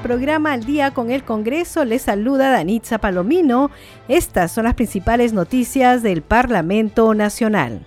Programa Al Día con el Congreso. Les saluda Danitza Palomino. Estas son las principales noticias del Parlamento Nacional.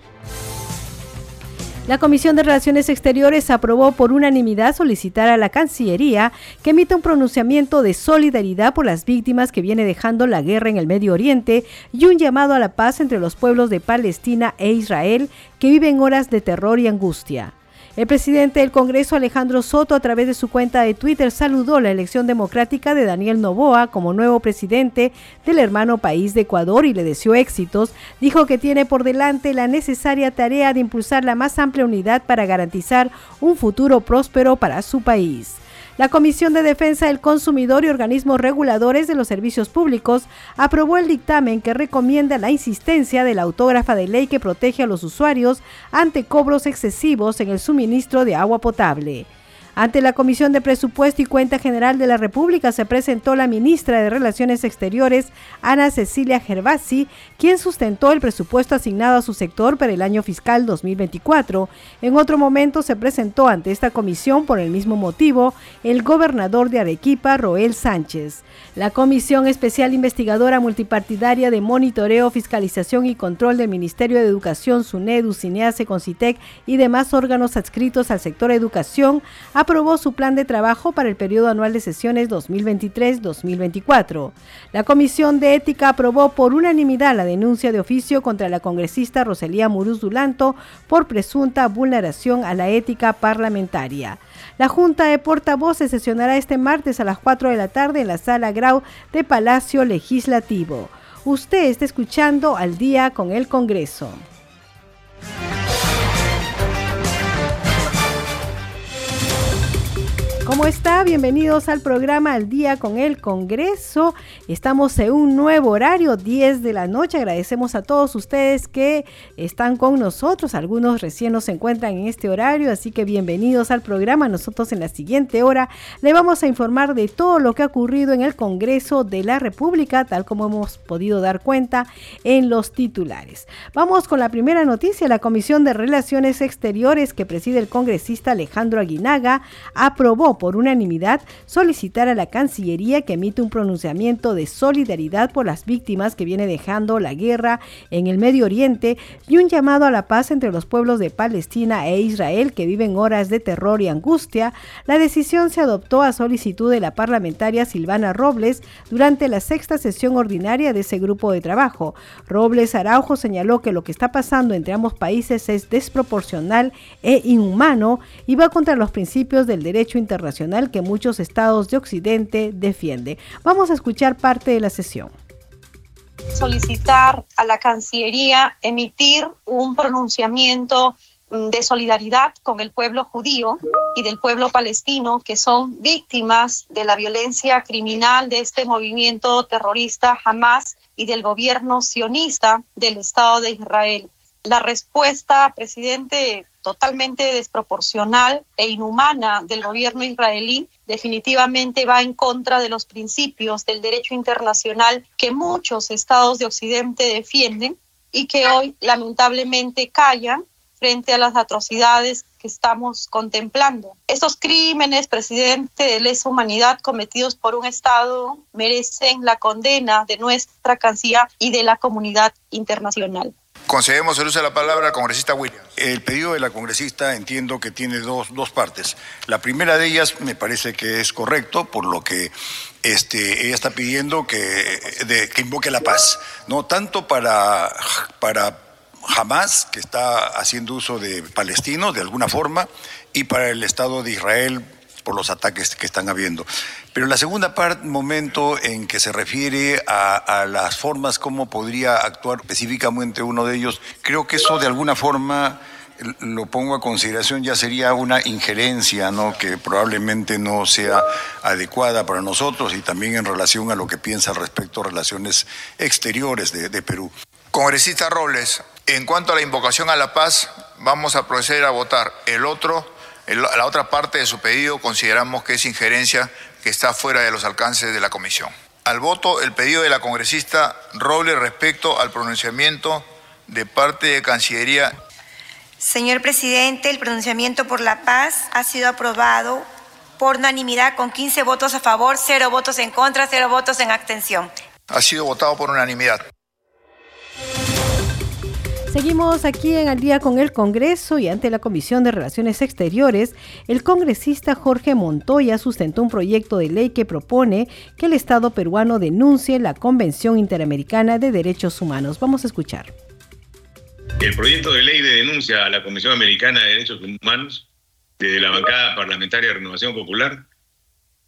La Comisión de Relaciones Exteriores aprobó por unanimidad solicitar a la Cancillería que emita un pronunciamiento de solidaridad por las víctimas que viene dejando la guerra en el Medio Oriente y un llamado a la paz entre los pueblos de Palestina e Israel que viven horas de terror y angustia. El presidente del Congreso, Alejandro Soto, a través de su cuenta de Twitter, saludó la elección democrática de Daniel Novoa como nuevo presidente del hermano país de Ecuador y le deseó éxitos. Dijo que tiene por delante la necesaria tarea de impulsar la más amplia unidad para garantizar un futuro próspero para su país. La Comisión de Defensa del Consumidor y organismos reguladores de los servicios públicos aprobó el dictamen que recomienda la insistencia de la autógrafa de ley que protege a los usuarios ante cobros excesivos en el suministro de agua potable. Ante la Comisión de Presupuesto y Cuenta General de la República se presentó la ministra de Relaciones Exteriores, Ana Cecilia Gervasi, quien sustentó el presupuesto asignado a su sector para el año fiscal 2024. En otro momento se presentó ante esta comisión por el mismo motivo el gobernador de Arequipa, Roel Sánchez. La Comisión Especial Investigadora Multipartidaria de Monitoreo, Fiscalización y Control del Ministerio de Educación, SUNEDU, CINEACE, CONCITEC y demás órganos adscritos al sector educación aprobó su plan de trabajo para el periodo anual de sesiones 2023-2024. La Comisión de Ética aprobó por unanimidad la denuncia de oficio contra la congresista Roselía Muruz Dulanto por presunta vulneración a la ética parlamentaria. La Junta de Portavoces sesionará este martes a las 4 de la tarde en la Sala Grau de Palacio Legislativo. Usted está escuchando al día con el Congreso. ¿Cómo está? Bienvenidos al programa Al Día con el Congreso. Estamos en un nuevo horario, 10 de la noche. Agradecemos a todos ustedes que están con nosotros. Algunos recién nos encuentran en este horario, así que bienvenidos al programa. Nosotros en la siguiente hora le vamos a informar de todo lo que ha ocurrido en el Congreso de la República, tal como hemos podido dar cuenta en los titulares. Vamos con la primera noticia. La Comisión de Relaciones Exteriores que preside el congresista Alejandro Aguinaga aprobó por unanimidad solicitar a la Cancillería que emite un pronunciamiento de solidaridad por las víctimas que viene dejando la guerra en el Medio Oriente y un llamado a la paz entre los pueblos de Palestina e Israel que viven horas de terror y angustia, la decisión se adoptó a solicitud de la parlamentaria Silvana Robles durante la sexta sesión ordinaria de ese grupo de trabajo. Robles Araujo señaló que lo que está pasando entre ambos países es desproporcional e inhumano y va contra los principios del derecho internacional que muchos estados de Occidente defiende. Vamos a escuchar parte de la sesión solicitar a la Cancillería emitir un pronunciamiento mm, de solidaridad con el pueblo judío y del pueblo palestino que son víctimas de la violencia criminal de este movimiento terrorista Hamas y del gobierno sionista del Estado de Israel. La respuesta, presidente, totalmente desproporcional e inhumana del gobierno israelí definitivamente va en contra de los principios del derecho internacional que muchos estados de Occidente defienden y que hoy lamentablemente callan frente a las atrocidades que estamos contemplando. Estos crímenes, presidente, de lesa humanidad cometidos por un Estado merecen la condena de nuestra Cancillería y de la comunidad internacional. Concedemos el uso de la palabra al congresista Williams. El pedido de la congresista entiendo que tiene dos, dos, partes. La primera de ellas me parece que es correcto, por lo que este, ella está pidiendo que, de, que invoque la paz, no tanto para, para Hamas, que está haciendo uso de palestinos de alguna forma, y para el Estado de Israel por los ataques que están habiendo. Pero la segunda parte, momento en que se refiere a, las formas, cómo podría actuar específicamente uno de ellos, creo que eso de alguna forma lo pongo a consideración, ya sería una injerencia ¿no? que probablemente no sea adecuada para nosotros y también en relación a lo que piensa respecto a relaciones exteriores de, de Perú. Congresista Robles, en cuanto a la invocación a la paz, vamos a proceder a votar. El otro, la otra parte de su pedido consideramos que es injerencia que está fuera de los alcances de la comisión. Al voto, el pedido de la congresista Robles respecto al pronunciamiento de parte de Cancillería. Señor presidente, el pronunciamiento por la paz ha sido aprobado por unanimidad con 15 votos a favor, 0 votos en contra, 0 votos en abstención. Ha sido votado por unanimidad. Seguimos aquí en Al día con el Congreso y ante la Comisión de Relaciones Exteriores, el congresista Jorge Montoya sustentó un proyecto de ley que propone que el Estado peruano denuncie la Convención Interamericana de Derechos Humanos. Vamos a escuchar. El proyecto de ley de denuncia a la Comisión Americana de Derechos Humanos, desde la bancada parlamentaria de Renovación Popular,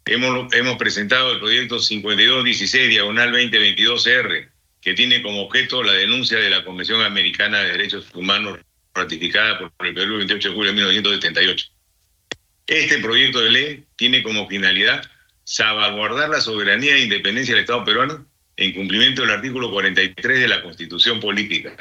hemos, hemos presentado el proyecto 5216 diagonal 2022R que tiene como objeto la denuncia de la Convención Americana de Derechos Humanos ratificada por el Perú el 28 de julio de 1978. Este proyecto de ley tiene como finalidad salvaguardar la soberanía e independencia del Estado peruano en cumplimiento del artículo 43 de la Constitución Política.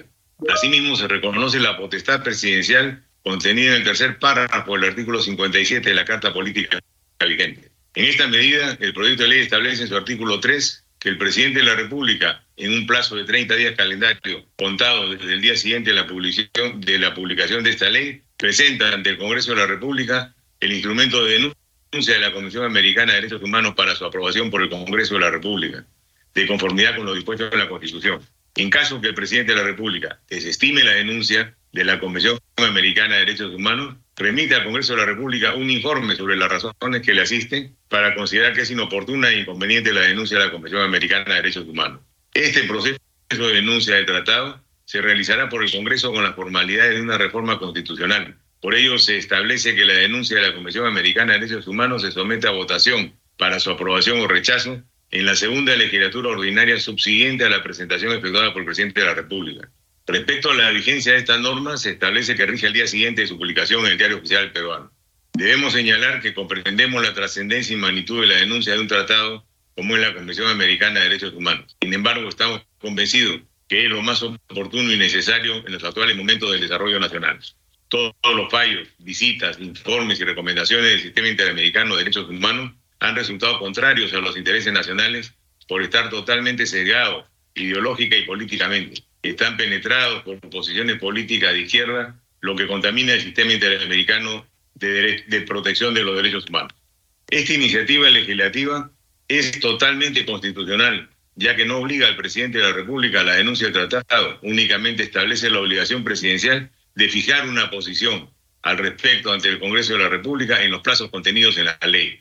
Asimismo, se reconoce la potestad presidencial contenida en el tercer párrafo del artículo 57 de la Carta Política vigente. En esta medida, el proyecto de ley establece en su artículo 3 que el presidente de la República, en un plazo de 30 días calendario contado desde el día siguiente de la, publicación, de la publicación de esta ley, presenta ante el Congreso de la República el instrumento de denuncia de la Comisión Americana de Derechos Humanos para su aprobación por el Congreso de la República, de conformidad con lo dispuesto en la Constitución. En caso que el presidente de la República desestime la denuncia de la Convención Americana de Derechos Humanos, remite al Congreso de la República un informe sobre las razones que le asisten para considerar que es inoportuna e inconveniente la denuncia de la Convención Americana de Derechos Humanos. Este proceso de denuncia del tratado se realizará por el Congreso con las formalidades de una reforma constitucional. Por ello, se establece que la denuncia de la Convención Americana de Derechos Humanos se somete a votación para su aprobación o rechazo en la segunda legislatura ordinaria subsiguiente a la presentación efectuada por el presidente de la República. Respecto a la vigencia de esta norma, se establece que rige al día siguiente de su publicación en el Diario Oficial Peruano. Debemos señalar que comprendemos la trascendencia y magnitud de la denuncia de un tratado como es la Convención Americana de Derechos Humanos. Sin embargo, estamos convencidos que es lo más oportuno y necesario en los actuales momentos del desarrollo nacional. Todos los fallos, visitas, informes y recomendaciones del Sistema Interamericano de Derechos Humanos han resultado contrarios a los intereses nacionales por estar totalmente cegados ideológica y políticamente están penetrados por posiciones políticas de izquierda, lo que contamina el sistema interamericano de, de protección de los derechos humanos. Esta iniciativa legislativa es totalmente constitucional, ya que no obliga al presidente de la República a la denuncia del tratado, únicamente establece la obligación presidencial de fijar una posición al respecto ante el Congreso de la República en los plazos contenidos en la ley.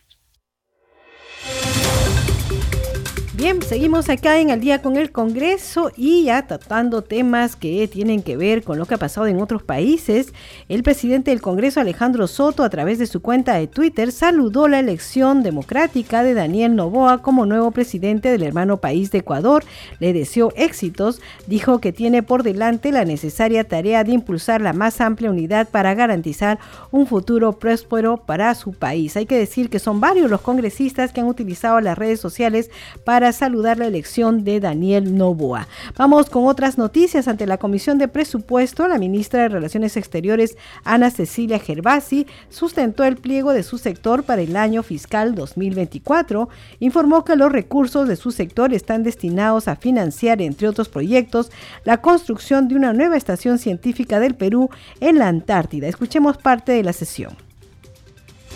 Bien, seguimos acá en el día con el Congreso y ya tratando temas que tienen que ver con lo que ha pasado en otros países. El presidente del Congreso, Alejandro Soto, a través de su cuenta de Twitter, saludó la elección democrática de Daniel Novoa como nuevo presidente del hermano país de Ecuador. Le deseó éxitos, dijo que tiene por delante la necesaria tarea de impulsar la más amplia unidad para garantizar un futuro próspero para su país. Hay que decir que son varios los congresistas que han utilizado las redes sociales para saludar la elección de Daniel Novoa. Vamos con otras noticias. Ante la Comisión de Presupuesto, la ministra de Relaciones Exteriores, Ana Cecilia Gervasi, sustentó el pliego de su sector para el año fiscal 2024. Informó que los recursos de su sector están destinados a financiar, entre otros proyectos, la construcción de una nueva estación científica del Perú en la Antártida. Escuchemos parte de la sesión.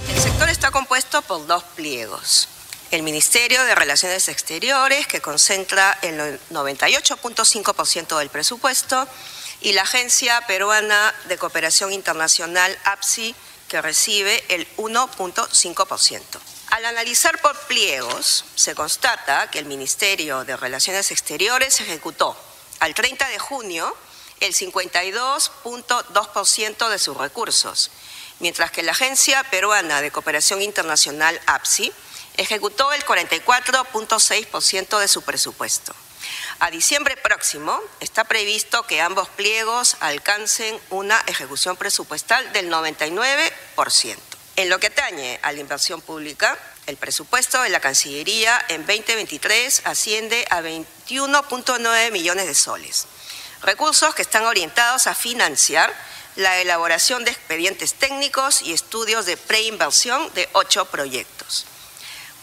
El sector está compuesto por dos pliegos el Ministerio de Relaciones Exteriores, que concentra el 98.5% del presupuesto, y la Agencia Peruana de Cooperación Internacional, APSI, que recibe el 1.5%. Al analizar por pliegos, se constata que el Ministerio de Relaciones Exteriores ejecutó al 30 de junio el 52.2% de sus recursos, mientras que la Agencia Peruana de Cooperación Internacional, APSI, ejecutó el 44.6% de su presupuesto. A diciembre próximo está previsto que ambos pliegos alcancen una ejecución presupuestal del 99%. En lo que atañe a la inversión pública, el presupuesto de la Cancillería en 2023 asciende a 21.9 millones de soles, recursos que están orientados a financiar la elaboración de expedientes técnicos y estudios de preinversión de ocho proyectos.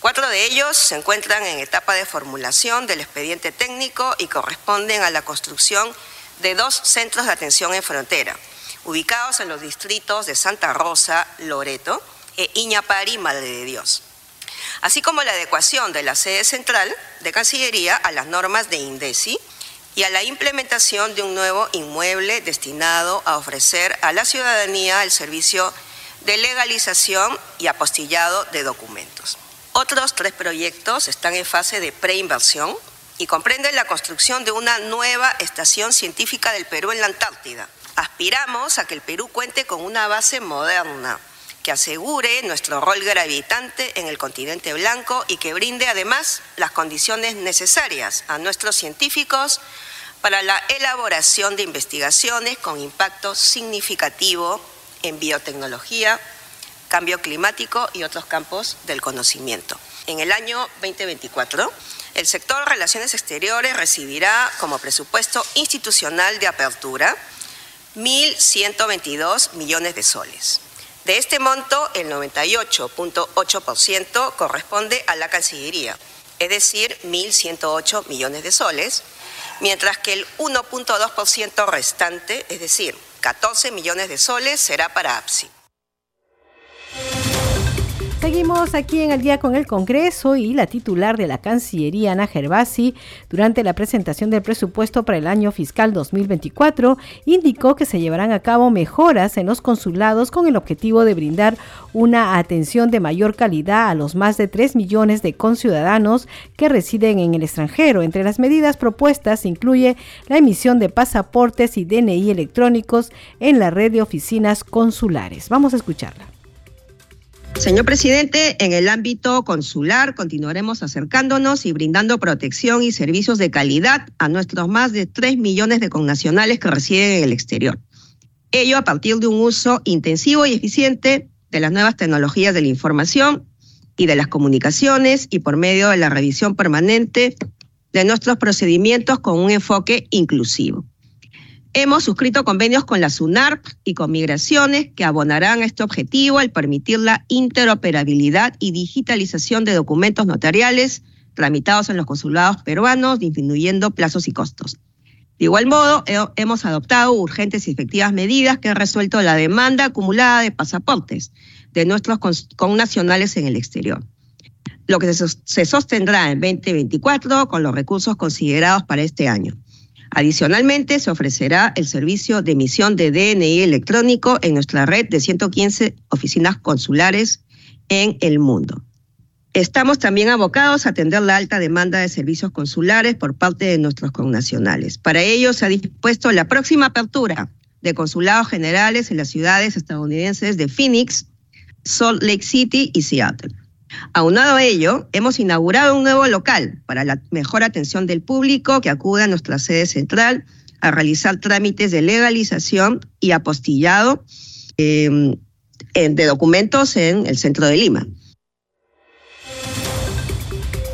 Cuatro de ellos se encuentran en etapa de formulación del expediente técnico y corresponden a la construcción de dos centros de atención en frontera, ubicados en los distritos de Santa Rosa, Loreto e Iñapari, Madre de Dios, así como la adecuación de la sede central de Cancillería a las normas de INDECI y a la implementación de un nuevo inmueble destinado a ofrecer a la ciudadanía el servicio de legalización y apostillado de documentos. Otros tres proyectos están en fase de preinversión y comprenden la construcción de una nueva estación científica del Perú en la Antártida. Aspiramos a que el Perú cuente con una base moderna que asegure nuestro rol gravitante en el continente blanco y que brinde además las condiciones necesarias a nuestros científicos para la elaboración de investigaciones con impacto significativo en biotecnología, cambio climático y otros campos del conocimiento. En el año 2024, el sector Relaciones Exteriores recibirá como presupuesto institucional de apertura 1.122 millones de soles. De este monto, el 98.8% corresponde a la Cancillería, es decir, 1.108 millones de soles, mientras que el 1.2% restante, es decir, 14 millones de soles, será para APSI. Seguimos aquí en el día con el Congreso y la titular de la Cancillería, Ana Gervasi, durante la presentación del presupuesto para el año fiscal 2024, indicó que se llevarán a cabo mejoras en los consulados con el objetivo de brindar una atención de mayor calidad a los más de 3 millones de conciudadanos que residen en el extranjero. Entre las medidas propuestas incluye la emisión de pasaportes y DNI electrónicos en la red de oficinas consulares. Vamos a escucharla. Señor presidente, en el ámbito consular continuaremos acercándonos y brindando protección y servicios de calidad a nuestros más de 3 millones de connacionales que residen en el exterior. Ello a partir de un uso intensivo y eficiente de las nuevas tecnologías de la información y de las comunicaciones y por medio de la revisión permanente de nuestros procedimientos con un enfoque inclusivo. Hemos suscrito convenios con la SUNARP y con Migraciones que abonarán a este objetivo al permitir la interoperabilidad y digitalización de documentos notariales tramitados en los consulados peruanos, disminuyendo plazos y costos. De igual modo, hemos adoptado urgentes y efectivas medidas que han resuelto la demanda acumulada de pasaportes de nuestros connacionales en el exterior. Lo que se sostendrá en 2024 con los recursos considerados para este año. Adicionalmente, se ofrecerá el servicio de emisión de DNI electrónico en nuestra red de 115 oficinas consulares en el mundo. Estamos también abocados a atender la alta demanda de servicios consulares por parte de nuestros connacionales. Para ello se ha dispuesto la próxima apertura de consulados generales en las ciudades estadounidenses de Phoenix, Salt Lake City y Seattle. Aunado a ello, hemos inaugurado un nuevo local para la mejor atención del público que acude a nuestra sede central a realizar trámites de legalización y apostillado eh, de documentos en el centro de Lima.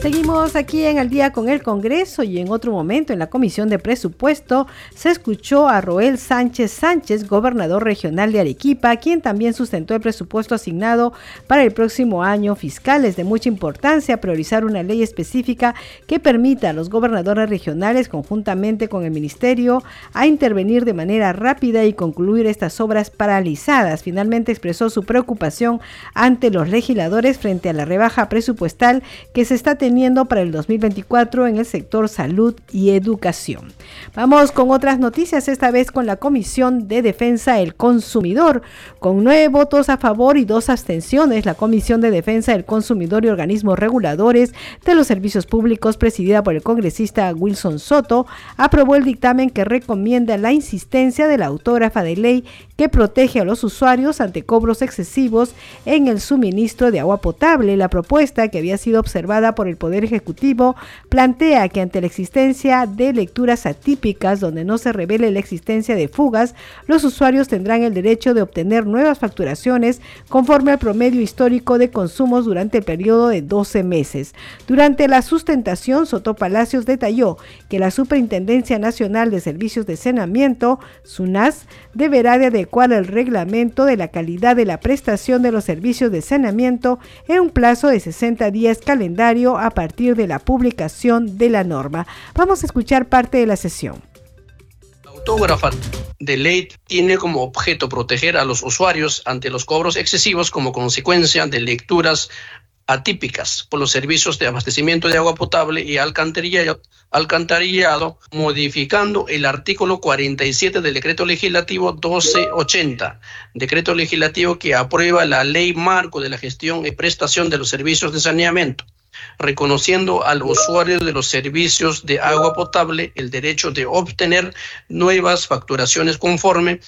Seguimos aquí en el día con el Congreso y en otro momento en la Comisión de Presupuesto se escuchó a Roel Sánchez Sánchez, gobernador regional de Arequipa, quien también sustentó el presupuesto asignado para el próximo año fiscal. Es de mucha importancia priorizar una ley específica que permita a los gobernadores regionales, conjuntamente con el Ministerio, a intervenir de manera rápida y concluir estas obras paralizadas. Finalmente expresó su preocupación ante los legisladores frente a la rebaja presupuestal que se está teniendo para el 2024 en el sector salud y educación. Vamos con otras noticias, esta vez con la Comisión de Defensa del Consumidor. Con nueve votos a favor y dos abstenciones, la Comisión de Defensa del Consumidor y organismos reguladores de los servicios públicos, presidida por el congresista Wilson Soto, aprobó el dictamen que recomienda la insistencia de la autógrafa de ley que protege a los usuarios ante cobros excesivos en el suministro de agua potable. La propuesta, que había sido observada por el Poder Ejecutivo plantea que ante la existencia de lecturas atípicas donde no se revele la existencia de fugas, los usuarios tendrán el derecho de obtener nuevas facturaciones conforme al promedio histórico de consumos durante el periodo de 12 meses. Durante la sustentación, Soto Palacios detalló que la Superintendencia Nacional de Servicios de Saneamiento, SUNAS, deberá de adecuar el reglamento de la calidad de la prestación de los servicios de saneamiento en un plazo de 60 días calendario a partir de la publicación de la norma. Vamos a escuchar parte de la sesión. Autógrafa de ley tiene como objeto proteger a los usuarios ante los cobros excesivos como consecuencia de lecturas atípicas por los servicios de abastecimiento de agua potable y alcantarillado, alcantarillado, modificando el artículo 47 del decreto legislativo 1280, decreto legislativo que aprueba la ley marco de la gestión y prestación de los servicios de saneamiento reconociendo al usuario de los servicios de agua potable el derecho de obtener nuevas facturaciones conforme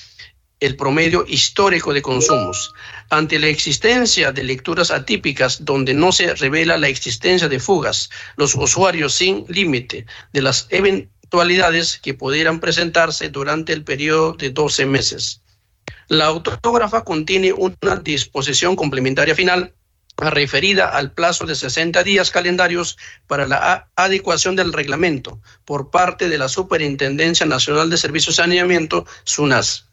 el promedio histórico de consumos. Ante la existencia de lecturas atípicas donde no se revela la existencia de fugas, los usuarios sin límite de las eventualidades que pudieran presentarse durante el periodo de 12 meses. La autógrafa contiene una disposición complementaria final referida al plazo de 60 días calendarios para la adecuación del reglamento por parte de la Superintendencia Nacional de Servicios de Saneamiento, SUNAS.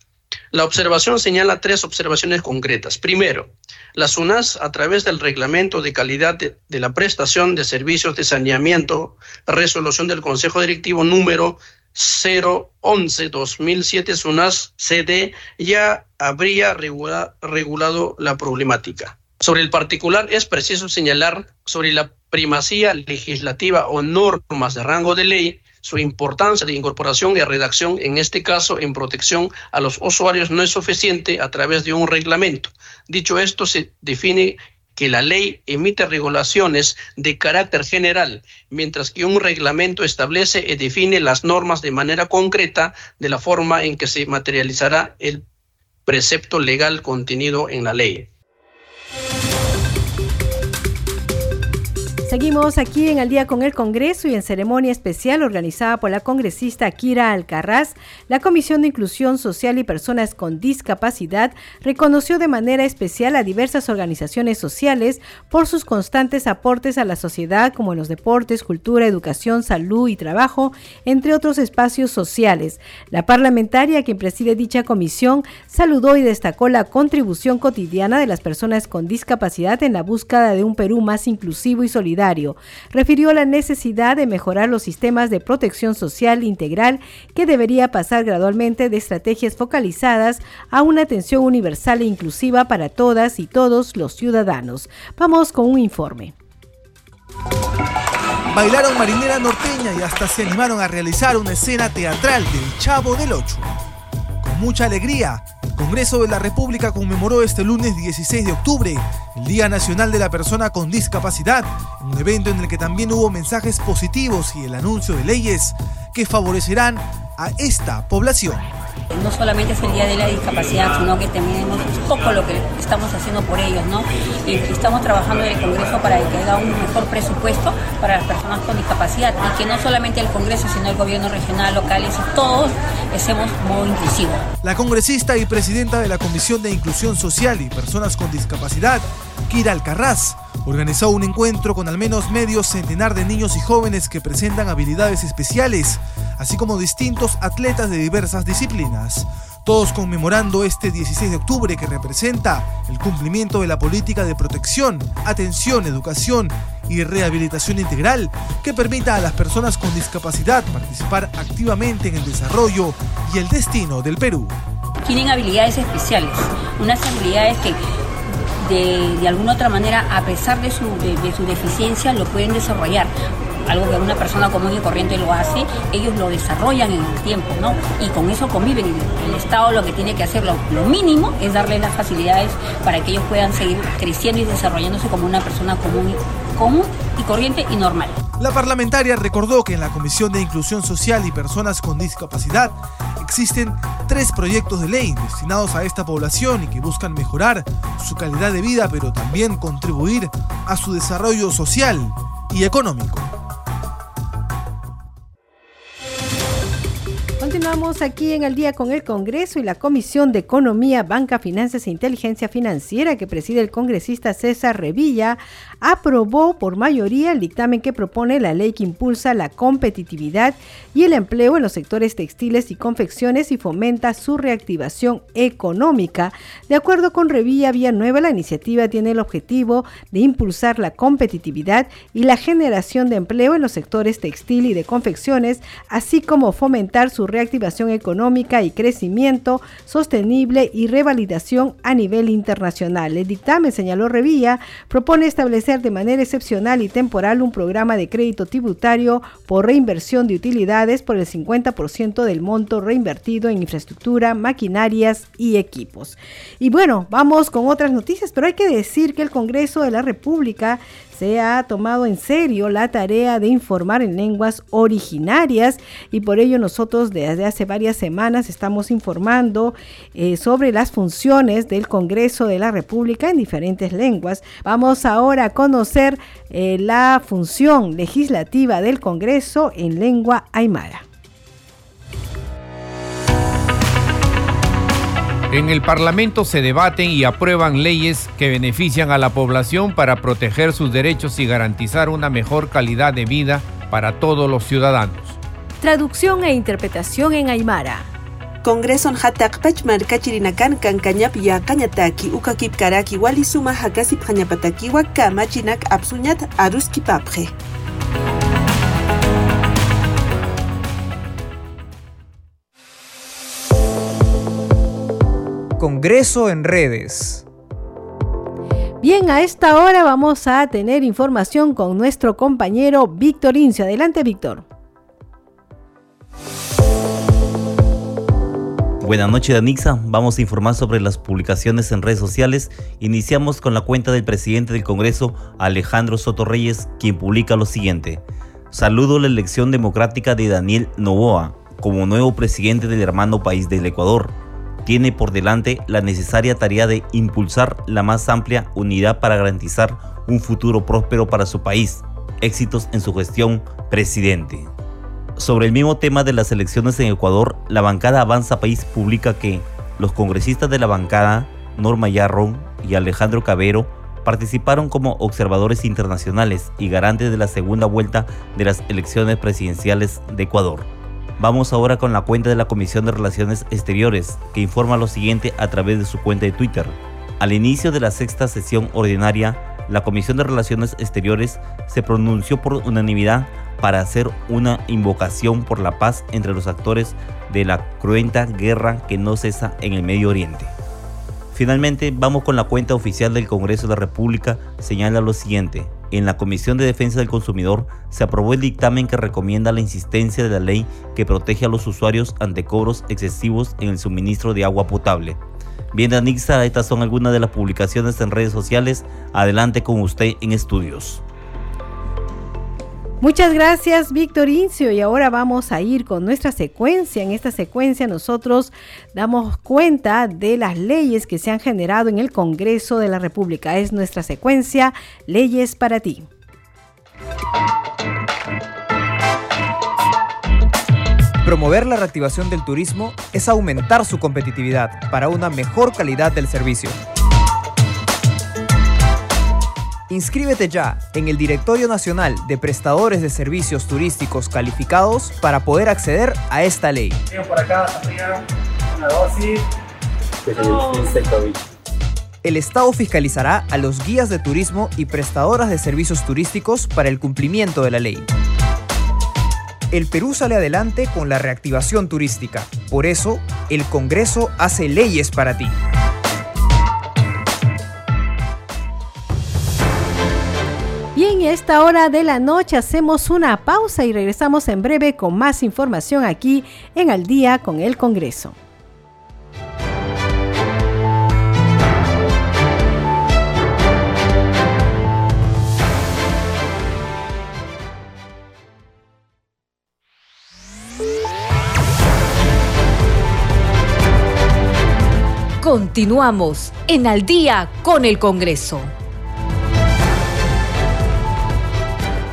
La observación señala tres observaciones concretas. Primero, la SUNAS, a través del Reglamento de Calidad de, la Prestación de Servicios de Saneamiento, resolución del Consejo Directivo número 011-2007 SUNAS CD, ya habría regulado la problemática. Sobre el particular, es preciso señalar sobre la primacía legislativa o normas de rango de ley su importancia de incorporación y redacción, en este caso en protección a los usuarios, no es suficiente a través de un reglamento. Dicho esto, se define que la ley emite regulaciones de carácter general, mientras que un reglamento establece y define las normas de manera concreta de la forma en que se materializará el precepto legal contenido en la ley. Yeah. Seguimos aquí en Al día con el Congreso y en ceremonia especial organizada por la congresista Kira Alcarraz, la Comisión de Inclusión Social y Personas con Discapacidad reconoció de manera especial a diversas organizaciones sociales por sus constantes aportes a la sociedad como en los deportes, cultura, educación, salud y trabajo, entre otros espacios sociales. La parlamentaria quien preside dicha comisión saludó y destacó la contribución cotidiana de las personas con discapacidad en la búsqueda de un Perú más inclusivo y solidario Refirió la necesidad de mejorar los sistemas de protección social integral que debería pasar gradualmente de estrategias focalizadas a una atención universal e inclusiva para todas y todos los ciudadanos. Vamos con un informe. Bailaron marinera norteña y hasta se animaron a realizar una escena teatral del Chavo del Ocho. Mucha alegría, Congreso de la República conmemoró este lunes 16 de octubre el Día Nacional de la Persona con Discapacidad, un evento en el que también hubo mensajes positivos y el anuncio de leyes que favorecerán a esta población. No solamente es el Día de la Discapacidad, sino que un poco lo que estamos haciendo por ellos, ¿no? Y estamos trabajando en el Congreso para que haya un mejor presupuesto para las personas con discapacidad y que no solamente el Congreso, sino el gobierno regional, local y todos hacemos modo inclusivo. La congresista y presidenta de la Comisión de Inclusión Social y Personas con Discapacidad, Kira Alcarraz, organizó un encuentro con al menos medio centenar de niños y jóvenes que presentan habilidades especiales, así como distintos atletas de diversas disciplinas. Todos conmemorando este 16 de octubre que representa el cumplimiento de la política de protección, atención, educación y rehabilitación integral que permita a las personas con discapacidad participar activamente en el desarrollo y el destino del Perú. Tienen habilidades especiales, unas habilidades que de, alguna otra manera, a pesar de su, de, deficiencia, lo pueden desarrollar algo que una persona común y corriente lo hace, ellos lo desarrollan en el tiempo, ¿no? Y con eso conviven. El Estado lo que tiene que hacer, lo, mínimo, es darle las facilidades para que ellos puedan seguir creciendo y desarrollándose como una persona común común y corriente y normal. La parlamentaria recordó que en la Comisión de Inclusión Social y Personas con Discapacidad existen tres proyectos de ley destinados a esta población y que buscan mejorar su calidad de vida, pero también contribuir a su desarrollo social. y económico. Continuamos aquí en el día con el Congreso y la Comisión de Economía, Banca, Finanzas e Inteligencia Financiera que preside el congresista César Revilla aprobó por mayoría el dictamen que propone la ley que impulsa la competitividad y el empleo en los sectores textiles y confecciones y fomenta su reactivación económica. De acuerdo con Revilla Villanueva, la iniciativa tiene el objetivo de impulsar la competitividad y la generación de empleo en los sectores textil y de confecciones, así como fomentar su reactivación económica y crecimiento sostenible y revalidación a nivel internacional. El dictamen, señaló Revilla, propone establecer de manera excepcional y temporal un programa de crédito tributario por reinversión de utilidades por el 50% del monto reinvertido en infraestructura, maquinarias y equipos. Y bueno, vamos con otras noticias, pero hay que decir que el Congreso de la República se ha tomado en serio la tarea de informar en lenguas originarias y por ello nosotros desde hace varias semanas estamos informando eh, sobre las funciones del Congreso de la República en diferentes lenguas. Vamos ahora a conocer eh, la función legislativa del Congreso en lengua aymara. En el Parlamento se debaten y aprueban leyes que benefician a la población para proteger sus derechos y garantizar una mejor calidad de vida para todos los ciudadanos. Traducción e interpretación en Aymara. Congreso hatak pachmar kachirinakan kan kanyap ya kanyataki ukakip karaki wali suma hakasip absuñat aruski papje. Congreso en redes. Bien, a esta hora vamos a tener información con nuestro compañero Víctor Incio. Adelante, Víctor. Buenas noches, Danixa. Vamos a informar sobre las publicaciones en redes sociales. Iniciamos con la cuenta del presidente del Congreso, Alejandro Soto Reyes, quien publica lo siguiente. Saludo la elección democrática de Daniel Novoa como nuevo presidente del hermano país del Ecuador tiene por delante la necesaria tarea de impulsar la más amplia unidad para garantizar un futuro próspero para su país. Éxitos en su gestión, presidente. Sobre el mismo tema de las elecciones en Ecuador, la bancada Avanza País publica que los congresistas de la bancada, Norma Yarrón y Alejandro Cabero, participaron como observadores internacionales y garantes de la segunda vuelta de las elecciones presidenciales de Ecuador. Vamos ahora con la cuenta de la Comisión de Relaciones Exteriores, que informa lo siguiente a través de su cuenta de Twitter. Al inicio de la sexta sesión ordinaria, la Comisión de Relaciones Exteriores se pronunció por unanimidad para hacer una invocación por la paz entre los actores de la cruenta guerra que no cesa en el Medio Oriente. Finalmente, vamos con la cuenta oficial del Congreso de la República, señala lo siguiente en la Comisión de Defensa del Consumidor se aprobó el dictamen que recomienda la insistencia de la ley que protege a los usuarios ante cobros excesivos en el suministro de agua potable. Bien, Anixa, estas son algunas de las publicaciones en redes sociales. Adelante con usted en estudios. Muchas gracias, Víctor Incio. Y ahora vamos a ir con nuestra secuencia. En esta secuencia nosotros damos cuenta de las leyes que se han generado en el Congreso de la República. Es nuestra secuencia Leyes para ti. Promover la reactivación del turismo es aumentar su competitividad para una mejor calidad del servicio. Inscríbete ya en el Directorio Nacional de Prestadores de Servicios Turísticos Calificados para poder acceder a esta ley. El Estado fiscalizará a los guías de turismo y prestadoras de servicios turísticos para el cumplimiento de la ley. El Perú sale adelante con la reactivación turística. Por eso, el Congreso hace leyes para ti. Esta hora de la noche hacemos una pausa y regresamos en breve con más información aquí en Al día con el Congreso. Continuamos en Al día con el Congreso.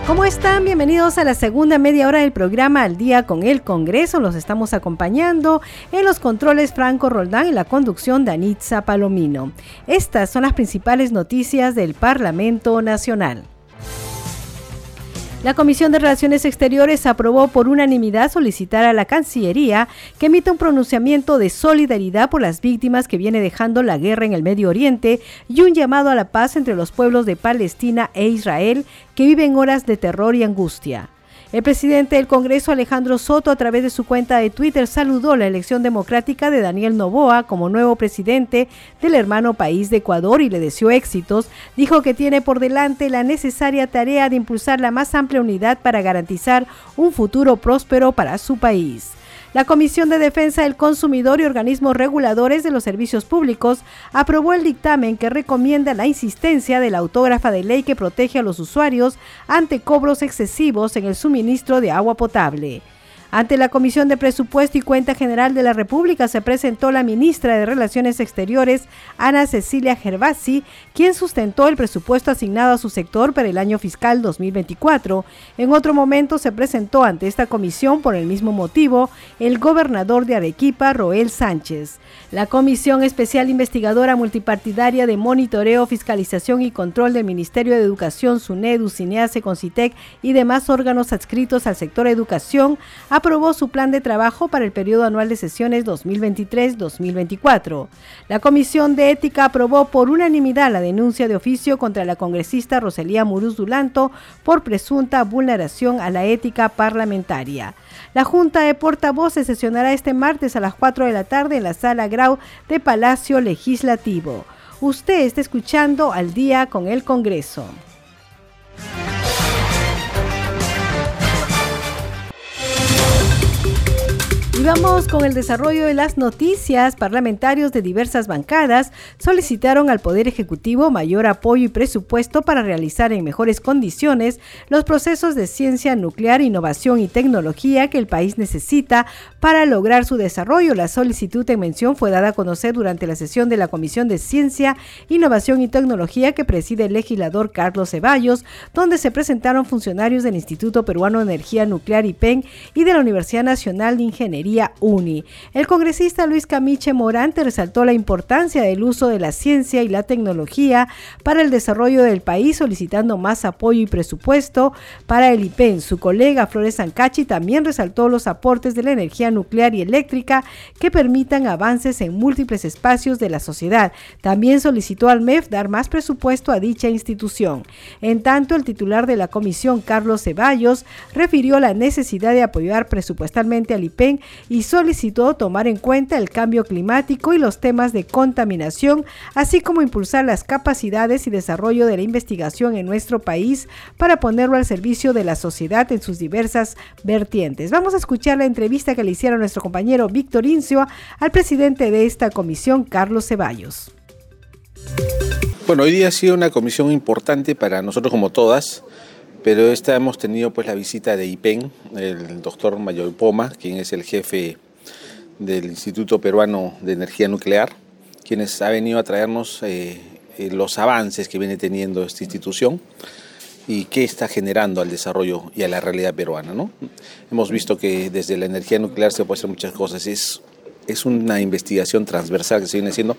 ¿Cómo están? Bienvenidos a la segunda media hora del programa Al Día con el Congreso. Los estamos acompañando en los controles Franco Roldán y la conducción de Anitza Palomino. Estas son las principales noticias del Parlamento Nacional. La Comisión de Relaciones Exteriores aprobó por unanimidad solicitar a la Cancillería que emita un pronunciamiento de solidaridad por las víctimas que viene dejando la guerra en el Medio Oriente y un llamado a la paz entre los pueblos de Palestina e Israel que viven horas de terror y angustia. El presidente del Congreso, Alejandro Soto, a través de su cuenta de Twitter, saludó la elección democrática de Daniel Novoa como nuevo presidente del hermano país de Ecuador y le deseó éxitos. Dijo que tiene por delante la necesaria tarea de impulsar la más amplia unidad para garantizar un futuro próspero para su país. La Comisión de Defensa del Consumidor y organismos reguladores de los servicios públicos aprobó el dictamen que recomienda la insistencia de la autógrafa de ley que protege a los usuarios ante cobros excesivos en el suministro de agua potable. Ante la Comisión de Presupuesto y Cuenta General de la República se presentó la ministra de Relaciones Exteriores, Ana Cecilia Gervasi, quien sustentó el presupuesto asignado a su sector para el año fiscal 2024. En otro momento se presentó ante esta comisión por el mismo motivo el gobernador de Arequipa, Roel Sánchez. La Comisión Especial Investigadora Multipartidaria de Monitoreo, Fiscalización y Control del Ministerio de Educación, SUNEDU, CINEACE, CONCITEC y demás órganos adscritos al sector educación aprobó su plan de trabajo para el periodo anual de sesiones 2023-2024. La Comisión de Ética aprobó por unanimidad la denuncia de oficio contra la congresista Roselía Muruz Dulanto por presunta vulneración a la ética parlamentaria. La Junta de Portavoces sesionará este martes a las 4 de la tarde en la Sala Grau de Palacio Legislativo. Usted está escuchando al día con el Congreso. Y vamos con el desarrollo de las noticias. Parlamentarios de diversas bancadas solicitaron al Poder Ejecutivo mayor apoyo y presupuesto para realizar en mejores condiciones los procesos de ciencia nuclear, innovación y tecnología que el país necesita para lograr su desarrollo. La solicitud en mención fue dada a conocer durante la sesión de la Comisión de Ciencia, Innovación y Tecnología que preside el legislador Carlos Ceballos, donde se presentaron funcionarios del Instituto Peruano de Energía Nuclear IPEN y de la Universidad Nacional de Ingeniería UNI. El congresista Luis Camiche Morante resaltó la importancia del uso de la ciencia y la tecnología para el desarrollo del país, solicitando más apoyo y presupuesto para el IPEN. Su colega Flores Ancachi también resaltó los aportes de la energía nuclear y eléctrica que permitan avances en múltiples espacios de la sociedad. También solicitó al MEF dar más presupuesto a dicha institución. En tanto, el titular de la comisión, Carlos Ceballos, refirió la necesidad de apoyar presupuestalmente al IPEN y solicitó tomar en cuenta el cambio climático y los temas de contaminación, así como impulsar las capacidades y desarrollo de la investigación en nuestro país para ponerlo al servicio de la sociedad en sus diversas vertientes. Vamos a escuchar la entrevista que le hicieron nuestro compañero Víctor Incio al presidente de esta comisión, Carlos Ceballos. Bueno, hoy día ha sido una comisión importante para nosotros como todas pero esta hemos tenido pues la visita de IPEN, el doctor Mayor Poma, quien es el jefe del Instituto Peruano de Energía Nuclear, quienes ha venido a traernos eh, eh, los avances que viene teniendo esta institución y qué está generando al desarrollo y a la realidad peruana. ¿no? Hemos visto que desde la energía nuclear se puede hacer muchas cosas. Es, es una investigación transversal que se viene haciendo.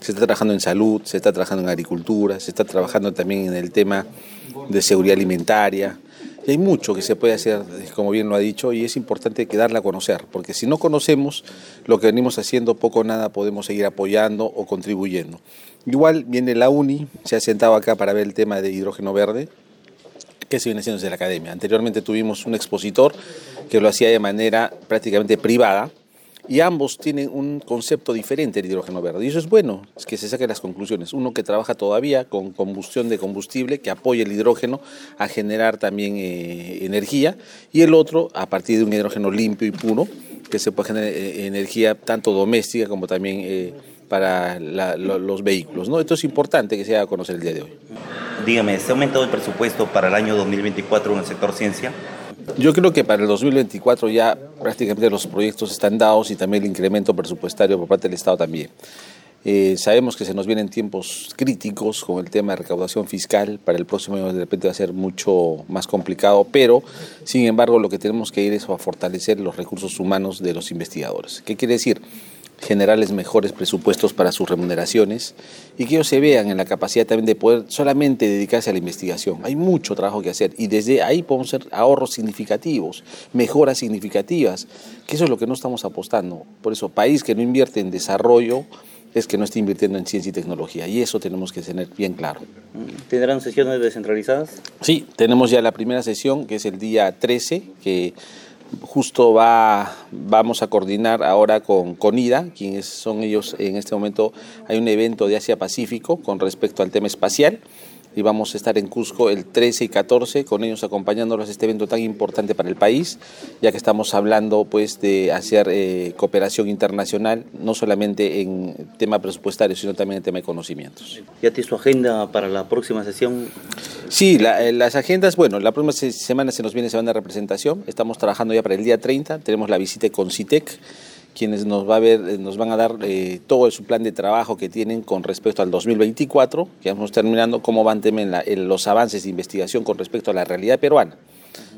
Se está trabajando en salud, se está trabajando en agricultura, se está trabajando también en el tema de seguridad alimentaria. Y hay mucho que se puede hacer, como bien lo ha dicho, y es importante que darla a conocer, porque si no conocemos lo que venimos haciendo, poco o nada podemos seguir apoyando o contribuyendo. Igual viene la UNI, se ha sentado acá para ver el tema de hidrógeno verde, que se viene haciendo desde la academia. Anteriormente tuvimos un expositor que lo hacía de manera prácticamente privada, y ambos tienen un concepto diferente del hidrógeno verde. Y eso es bueno, es que se saquen las conclusiones. Uno que trabaja todavía con combustión de combustible, que apoya el hidrógeno a generar también eh, energía, y el otro a partir de un hidrógeno limpio y puro, que se puede generar eh, energía tanto doméstica como también eh, para los vehículos. ¿no? Esto es importante que se haga conocer el día de hoy. Dígame, ¿se ha aumentado el presupuesto para el año 2024 en el sector ciencia? Yo creo que para el 2024 ya prácticamente los proyectos están dados y también el incremento presupuestario por parte del Estado también. Eh, sabemos que se nos vienen tiempos críticos con el tema de recaudación fiscal. Para el próximo año de repente va a ser mucho más complicado, pero sin embargo lo que tenemos que ir es a fortalecer los recursos humanos de los investigadores. ¿Qué quiere decir? Generarles mejores presupuestos para sus remuneraciones y que ellos se vean en la capacidad también de poder solamente dedicarse a la investigación. Hay mucho trabajo que hacer y desde ahí podemos hacer ahorros significativos, mejoras significativas, que eso es lo que no estamos apostando. Por eso, país que no invierte en desarrollo, es que no está invirtiendo en ciencia y tecnología y eso tenemos que tener bien claro. ¿Tendrán sesiones descentralizadas? Sí, tenemos ya la primera sesión que es el día 13, que justo va, vamos a coordinar ahora con, con IDA, quienes son ellos en este momento, hay un evento de Asia Pacífico con respecto al tema espacial y vamos a estar en Cusco el 13 y 14 con ellos acompañándolos a este evento tan importante para el país, ya que estamos hablando pues de hacer eh, cooperación internacional, no solamente en tema presupuestario, sino también en tema de conocimientos. ¿Ya tiene su agenda para la próxima sesión? Sí, eh, las agendas, bueno, la próxima semana se nos viene semana de representación, estamos trabajando ya para el día 30, tenemos la visita con CITEC, quienes nos, va a ver, eh, nos van a dar eh, todo su plan de trabajo que tienen con respecto al 2024, ya vamos terminando, cómo van en los avances de investigación con respecto a la realidad peruana.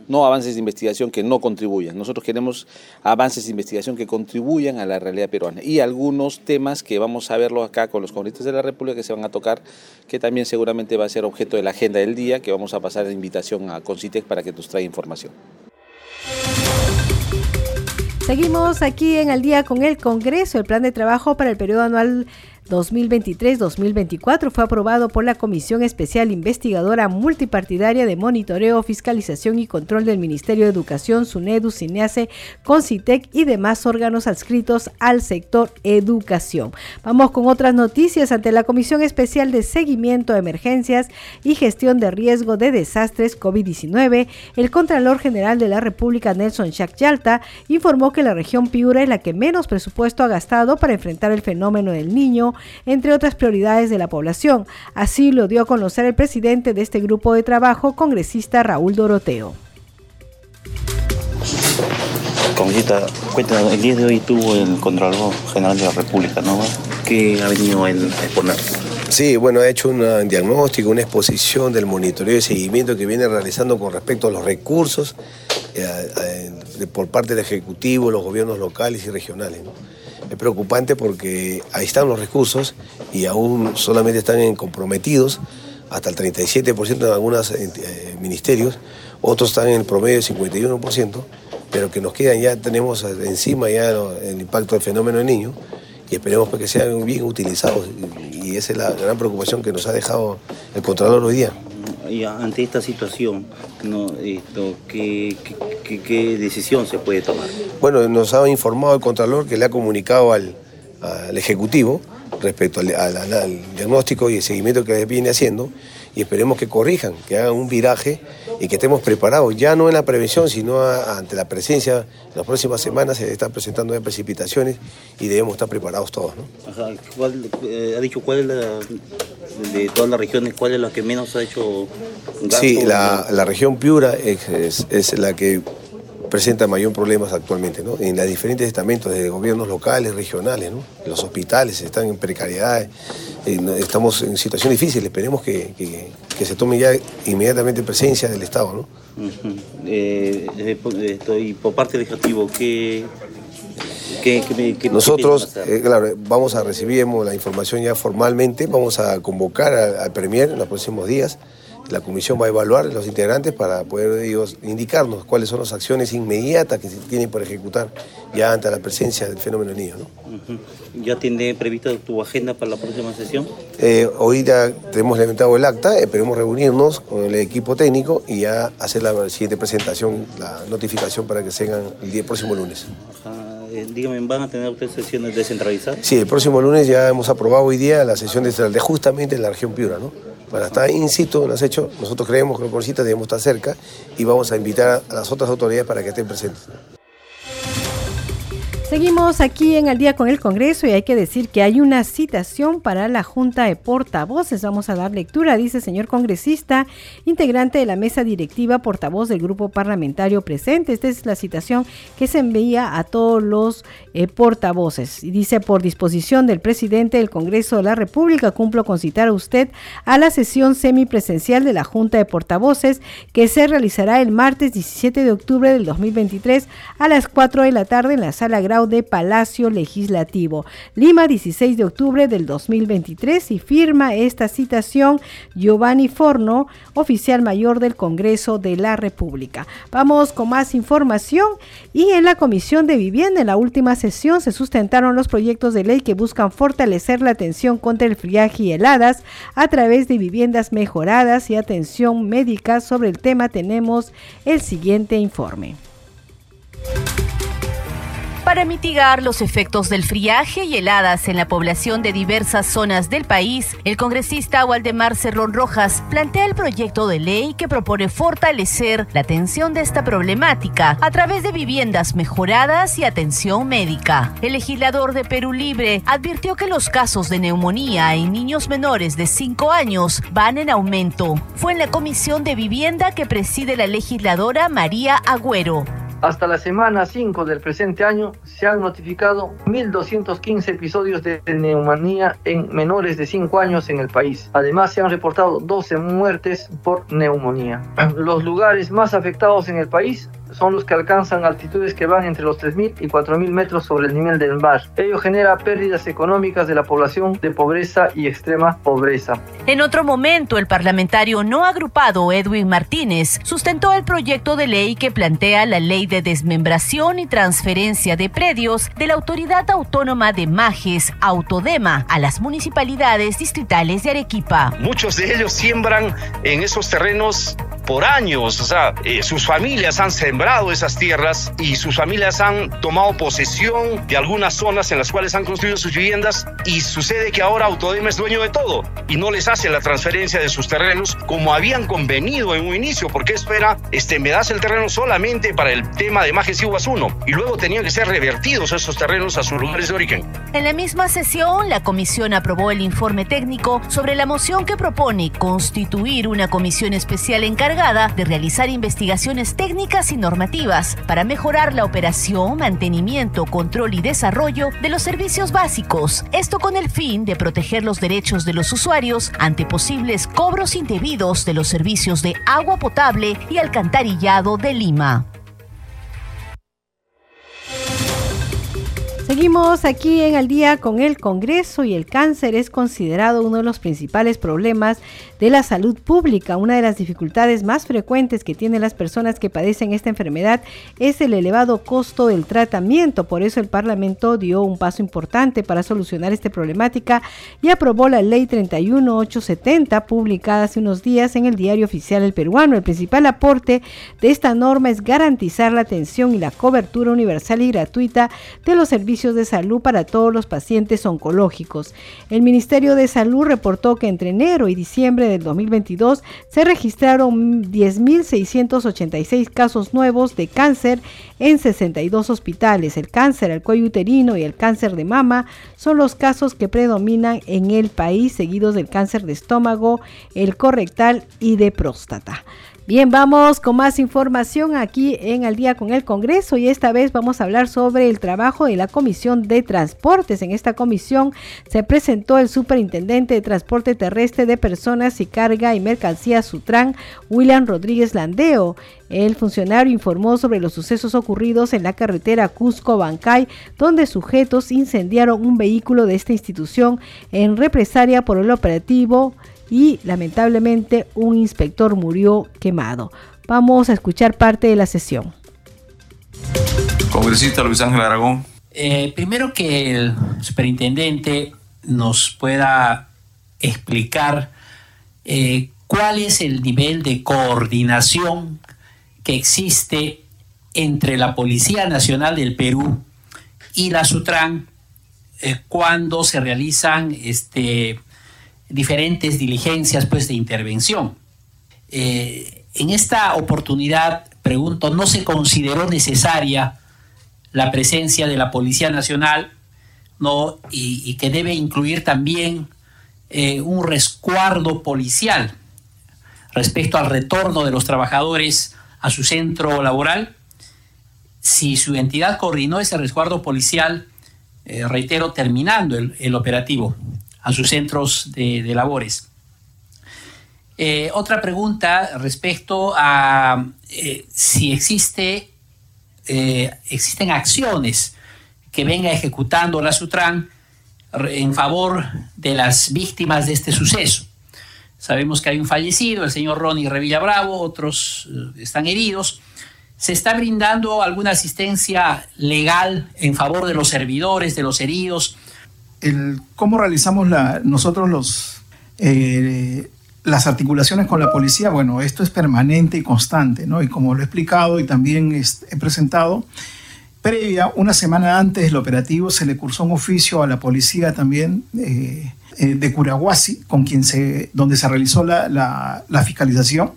No avances de investigación que no contribuyan. Nosotros queremos avances de investigación que contribuyan a la realidad peruana. Y algunos temas que vamos a verlo acá con los congresistas de la República que se van a tocar, que también seguramente va a ser objeto de la agenda del día, que vamos a pasar la invitación a Concitec para que nos traiga información. Seguimos aquí en el día con el Congreso. El plan de trabajo para el periodo anual 2023-2024 fue aprobado por la Comisión Especial Investigadora Multipartidaria de Monitoreo, Fiscalización y Control del Ministerio de Educación, SUNEDU, CINEACE, CONCITEC y demás órganos adscritos al sector educación. Vamos con otras noticias. Ante la Comisión Especial de Seguimiento a Emergencias y Gestión de Riesgo de Desastres COVID-19, el Contralor General de la República, Nelson Yalta, informó que la región Piura es la que menos presupuesto ha gastado para enfrentar el fenómeno del niño entre otras prioridades de la población. Así lo dio a conocer el presidente de este grupo de trabajo, congresista Raúl Doroteo. Congresista, cuéntanos, el día de hoy tuvo el Contralor General de la República, ¿no? ¿Qué ha venido a exponer? Sí, bueno, ha hecho un diagnóstico, una exposición del monitoreo y seguimiento que viene realizando con respecto a los recursos eh, por parte del Ejecutivo, los gobiernos locales y regionales. Es preocupante porque ahí están los recursos y aún solamente están comprometidos hasta el 37% en algunos eh, ministerios, otros están en el promedio del 51%, pero que nos quedan ya, tenemos encima ya el impacto del fenómeno del niño y esperemos pues que sean bien utilizados. Y esa es la gran preocupación que nos ha dejado el Contralor hoy día y ante esta situación, ¿qué, decisión se puede tomar? Bueno, nos ha informado el Contralor que le ha comunicado al, Ejecutivo respecto al, diagnóstico y el seguimiento que viene haciendo y esperemos que corrijan, que hagan un viraje y que estemos preparados, ya no en la prevención, sino ante la presencia, en las próximas semanas se están presentando ya precipitaciones y debemos estar preparados todos. Eh, ¿Ha dicho cuál es la, de todas las regiones, cuál es la que menos ha hecho gasto? Sí, la, región Piura es, la que presenta mayor problemas actualmente, ¿no? En los diferentes estamentos de gobiernos locales, regionales, ¿no? Los hospitales están en precariedad, estamos en situación difícil, esperemos que, se tome ya inmediatamente presencia del Estado, ¿no? Eh, eh, por parte del Ejecutivo, ¿qué, nosotros, eh, claro, vamos a recibir la información ya formalmente, vamos a convocar al, Premier en los próximos días. La comisión va a evaluar los integrantes para poder ellos indicarnos cuáles son las acciones inmediatas que se tienen por ejecutar ya ante la presencia del fenómeno niño. ¿Ya tiene previsto tu agenda para la próxima sesión? Eh, hoy ya tenemos levantado el acta, esperemos reunirnos con el equipo técnico y ya hacer la siguiente presentación, la notificación para que se hagan el día próximo lunes. Eh, dígame, ¿van a tener ustedes sesiones descentralizadas? Sí, el próximo lunes ya hemos aprobado hoy día la sesión de justamente en la región Piura, ¿no? Para estar in situ, lo has hecho, nosotros creemos que los congresistas debemos estar cerca y vamos a invitar a las otras autoridades para que estén presentes. Seguimos aquí en el día con el Congreso y hay que decir que hay una citación para la Junta de Portavoces. Vamos a dar lectura, dice señor congresista, integrante de la mesa directiva, portavoz del grupo parlamentario presente. Esta es la citación que se envía a todos los eh, portavoces. Y dice, por disposición del presidente del Congreso de la República, cumplo con citar a usted a la sesión semipresencial de la Junta de Portavoces que se realizará el martes 17 de octubre del 2023 a las 4 de la tarde en la sala Grau de Palacio Legislativo. Lima, 16 de octubre del 2023 y firma esta citación Giovanni Forno, oficial mayor del Congreso de la República. Vamos con más información y en la Comisión de Vivienda en la última sesión se sustentaron los proyectos de ley que buscan fortalecer la atención contra el friaje y heladas a través de viviendas mejoradas y atención médica. Sobre el tema tenemos el siguiente informe. Para mitigar los efectos del friaje y heladas en la población de diversas zonas del país, el congresista Waldemar Cerrón Rojas plantea el proyecto de ley que propone fortalecer la atención de esta problemática a través de viviendas mejoradas y atención médica. El legislador de Perú Libre advirtió que los casos de neumonía en niños menores de 5 años van en aumento. Fue en la Comisión de Vivienda que preside la legisladora María Agüero. Hasta la semana 5 del presente año se han notificado 1.215 episodios de neumonía en menores de 5 años en el país. Además, se han reportado 12 muertes por neumonía. Los lugares más afectados en el país son los que alcanzan altitudes que van entre los 3.000 y 4.000 metros sobre el nivel del mar. Ello genera pérdidas económicas de la población de pobreza y extrema pobreza. En otro momento, el parlamentario no agrupado Edwin Martínez sustentó el proyecto de ley que plantea la ley de desmembración y transferencia de predios de la Autoridad Autónoma de Majes, Autodema, a las municipalidades distritales de Arequipa. Muchos de ellos siembran en esos terrenos por años, o sea, eh, sus familias han sembrado esas tierras y sus familias han tomado posesión de algunas zonas en las cuales han construido sus viviendas y sucede que ahora Autodema es dueño de todo y no les hace la transferencia de sus terrenos como habían convenido en un inicio, porque esto era, este, me das el terreno solamente para el tema de Majes y 1 y luego tenían que ser revertidos esos terrenos a sus lugares de origen. En la misma sesión, la comisión aprobó el informe técnico sobre la moción que propone constituir una comisión especial encargada de realizar investigaciones técnicas y normativas para mejorar la operación, mantenimiento, control y desarrollo de los servicios básicos. Esto con el fin de proteger los derechos de los usuarios ante posibles cobros indebidos de los servicios de agua potable y alcantarillado de Lima. Seguimos aquí en el día con el Congreso y el cáncer es considerado uno de los principales problemas de la salud pública. Una de las dificultades más frecuentes que tienen las personas que padecen esta enfermedad es el elevado costo del tratamiento. Por eso el Parlamento dio un paso importante para solucionar esta problemática y aprobó la Ley 31870 publicada hace unos días en el Diario Oficial El Peruano. El principal aporte de esta norma es garantizar la atención y la cobertura universal y gratuita de los servicios de salud para todos los pacientes oncológicos. El Ministerio de Salud reportó que entre enero y diciembre del 2022 se registraron 10.686 casos nuevos de cáncer en 62 hospitales. El cáncer al cuello uterino y el cáncer de mama son los casos que predominan en el país, seguidos del cáncer de estómago, el correctal y de próstata. Bien, vamos con más información aquí en Al día con el Congreso y esta vez vamos a hablar sobre el trabajo de la Comisión de Transportes. En esta comisión se presentó el Superintendente de Transporte Terrestre de Personas y Carga y Mercancías Sutran, William Rodríguez Landeo. El funcionario informó sobre los sucesos ocurridos en la carretera Cusco-Bancay, donde sujetos incendiaron un vehículo de esta institución en represalia por el operativo y lamentablemente un inspector murió quemado. Vamos a escuchar parte de la sesión. Congresista Luis Ángel Aragón. Eh, primero que el superintendente nos pueda explicar eh, cuál es el nivel de coordinación que existe entre la Policía Nacional del Perú y la SUTRAN eh, cuando se realizan este, diferentes diligencias pues, de intervención. Eh, en esta oportunidad, pregunto, ¿no se consideró necesaria la presencia de la Policía Nacional, ¿no? y, que debe incluir también eh, un resguardo policial respecto al retorno de los trabajadores a su centro laboral. Si su entidad coordinó ese resguardo policial, eh, reitero, terminando el, operativo a sus centros de, labores. Eh, otra pregunta respecto a si existe, existen acciones que venga ejecutando la Sutran en favor de las víctimas de este suceso. Sabemos que hay un fallecido, el señor Ronnie Revilla Bravo, otros eh, están heridos. ¿Se está brindando alguna asistencia legal en favor de los servidores, de los heridos? El, ¿Cómo realizamos la, nosotros los, eh, las articulaciones con la policía? Bueno, esto es permanente y constante, ¿no? Y como lo he explicado y también he presentado, previa, una semana antes del operativo, se le cursó un oficio a la policía también eh, eh, de Curahuasi, con quien se, donde se realizó la, fiscalización.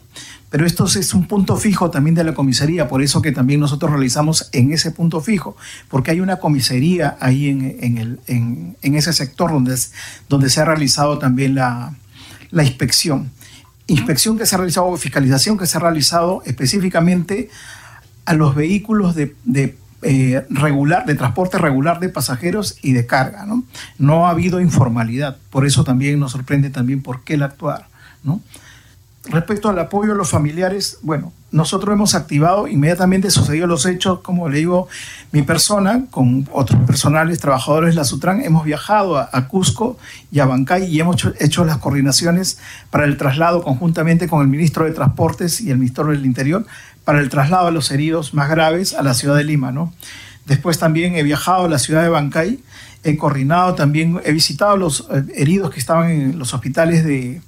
Pero esto es un punto fijo también de la comisaría, por eso que también nosotros realizamos en ese punto fijo, porque hay una comisaría ahí en, el, en, ese sector donde, donde se ha realizado también la, inspección. Inspección que se ha realizado, fiscalización que se ha realizado específicamente a los vehículos de, de eh, regular, de transporte regular de pasajeros y de carga. ¿no? no ha habido informalidad, por eso también nos sorprende también por qué el actuar. ¿no? Respecto al apoyo a los familiares, bueno, nosotros hemos activado, inmediatamente sucedió los hechos, como le digo, mi persona, con otros personales, trabajadores de la Sutran, hemos viajado a, Cusco y a Bancay y hemos hecho, hecho, las coordinaciones para el traslado conjuntamente con el ministro de Transportes y el ministro del Interior para el traslado de los heridos más graves a la ciudad de Lima. ¿no? Después también he viajado a la ciudad de Bancay, he coordinado también, he visitado los eh, heridos que estaban en los hospitales de,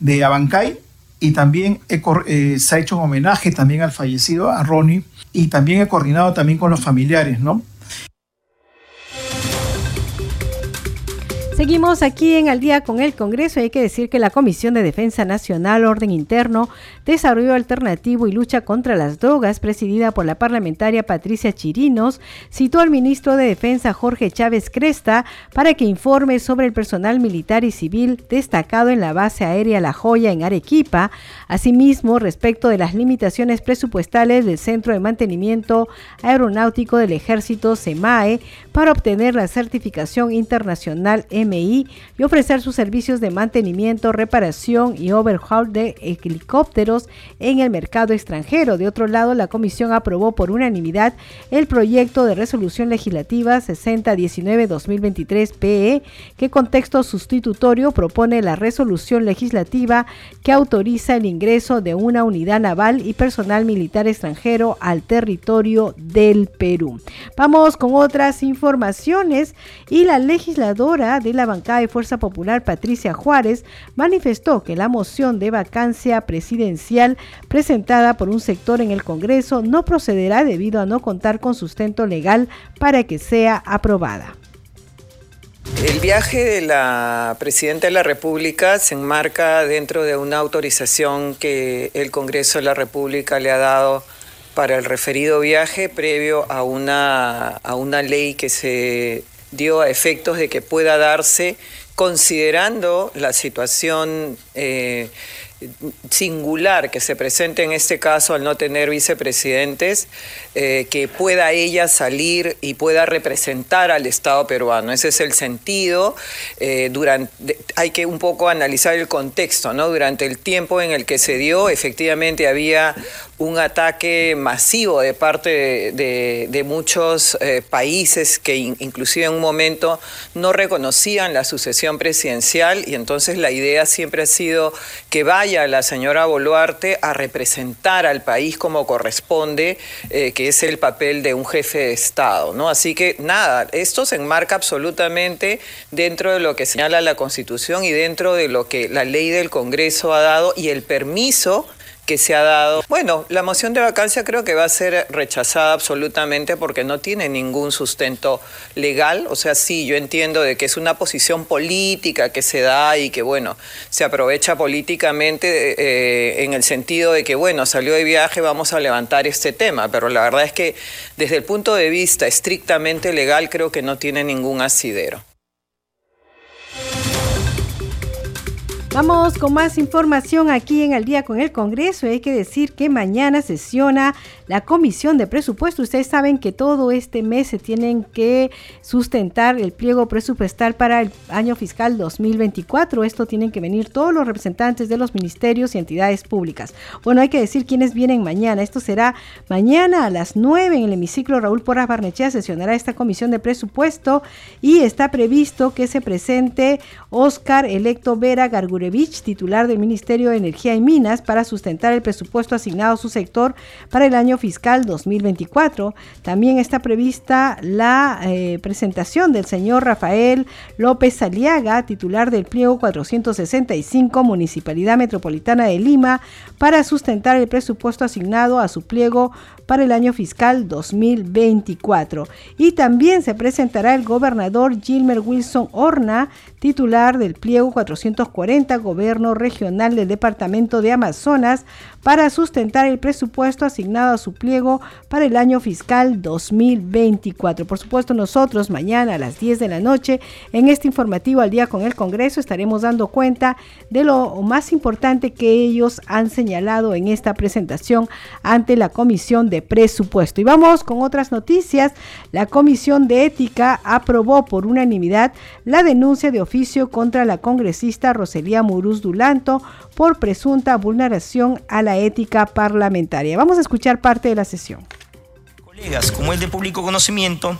de Abancay y también eh, se ha hecho un homenaje también al fallecido, a Ronnie, y también he coordinado también con los familiares, ¿no? Seguimos aquí en Al día con el Congreso. Hay que decir que la Comisión de Defensa Nacional, Orden Interno, Desarrollo Alternativo y Lucha contra las Drogas, presidida por la parlamentaria Patricia Chirinos, citó al ministro de Defensa Jorge Chávez Cresta para que informe sobre el personal militar y civil destacado en la base aérea La Joya en Arequipa, asimismo respecto de las limitaciones presupuestales del Centro de Mantenimiento Aeronáutico del Ejército SEMAE para obtener la certificación internacional en y ofrecer sus servicios de mantenimiento, reparación y overhaul de helicópteros en el mercado extranjero. De otro lado, la comisión aprobó por unanimidad el proyecto de resolución legislativa 6019-2023-PE, que con texto sustitutorio propone la resolución legislativa que autoriza el ingreso de una unidad naval y personal militar extranjero al territorio del Perú. Vamos con otras informaciones y la legisladora de la bancada de Fuerza Popular, Patricia Juárez, manifestó que la moción de vacancia presidencial presentada por un sector en el Congreso no procederá debido a no contar con sustento legal para que sea aprobada. El viaje de la Presidenta de la República se enmarca dentro de una autorización que el Congreso de la República le ha dado para el referido viaje previo a una, a una ley que se dio a efectos de que pueda darse considerando la situación eh, singular que se presente en este caso al no tener vicepresidentes, eh, que pueda ella salir y pueda representar al Estado peruano. Ese es el sentido. Eh, durante, hay que un poco analizar el contexto, ¿no? Durante el tiempo en el que se dio, efectivamente había un ataque masivo de parte de, muchos eh, países que inclusive en un momento no reconocían la sucesión presidencial y entonces la idea siempre ha sido que vaya la señora Boluarte a representar al país como corresponde, eh, que es el papel de un jefe de Estado. ¿no? Así que nada, esto se enmarca absolutamente dentro de lo que señala la Constitución y dentro de lo que la ley del Congreso ha dado y el permiso que se ha dado. Bueno, la moción de vacancia creo que va a ser rechazada absolutamente porque no tiene ningún sustento legal. O sea, sí, yo entiendo de que es una posición política que se da y que, bueno, se aprovecha políticamente eh, en el sentido de que, bueno, salió de viaje, vamos a levantar este tema. Pero la verdad es que desde el punto de vista estrictamente legal creo que no tiene ningún asidero. Vamos con más información aquí en el día con el Congreso. Hay que decir que mañana sesiona la Comisión de Presupuesto. Ustedes saben que todo este mes se tienen que sustentar el pliego presupuestal para el año fiscal 2024. Esto tienen que venir todos los representantes de los ministerios y entidades públicas. Bueno, hay que decir quiénes vienen mañana. Esto será mañana a las 9 en el hemiciclo Raúl Porras Barnechea. Sesionará esta Comisión de Presupuesto y está previsto que se presente Oscar Electo Vera Gargure titular del Ministerio de Energía y Minas, para sustentar el presupuesto asignado a su sector para el año fiscal 2024. También está prevista la eh, presentación del señor Rafael López Aliaga, titular del pliego 465, Municipalidad Metropolitana de Lima, para sustentar el presupuesto asignado a su pliego para el año fiscal 2024. Y también se presentará el gobernador Gilmer Wilson Horna, titular del pliego 440, Gobierno Regional del Departamento de Amazonas, para sustentar el presupuesto asignado a su pliego para el año fiscal 2024. Por supuesto, nosotros mañana a las 10 de la noche en este informativo al día con el Congreso estaremos dando cuenta de lo más importante que ellos han señalado en esta presentación ante la Comisión de Presupuesto. Y vamos con otras noticias. La Comisión de Ética aprobó por unanimidad la denuncia de oficio contra la congresista Roselía Muruz Dulanto por presunta vulneración a la ética parlamentaria. Vamos a escuchar parte de la sesión. Colegas, como es de público conocimiento,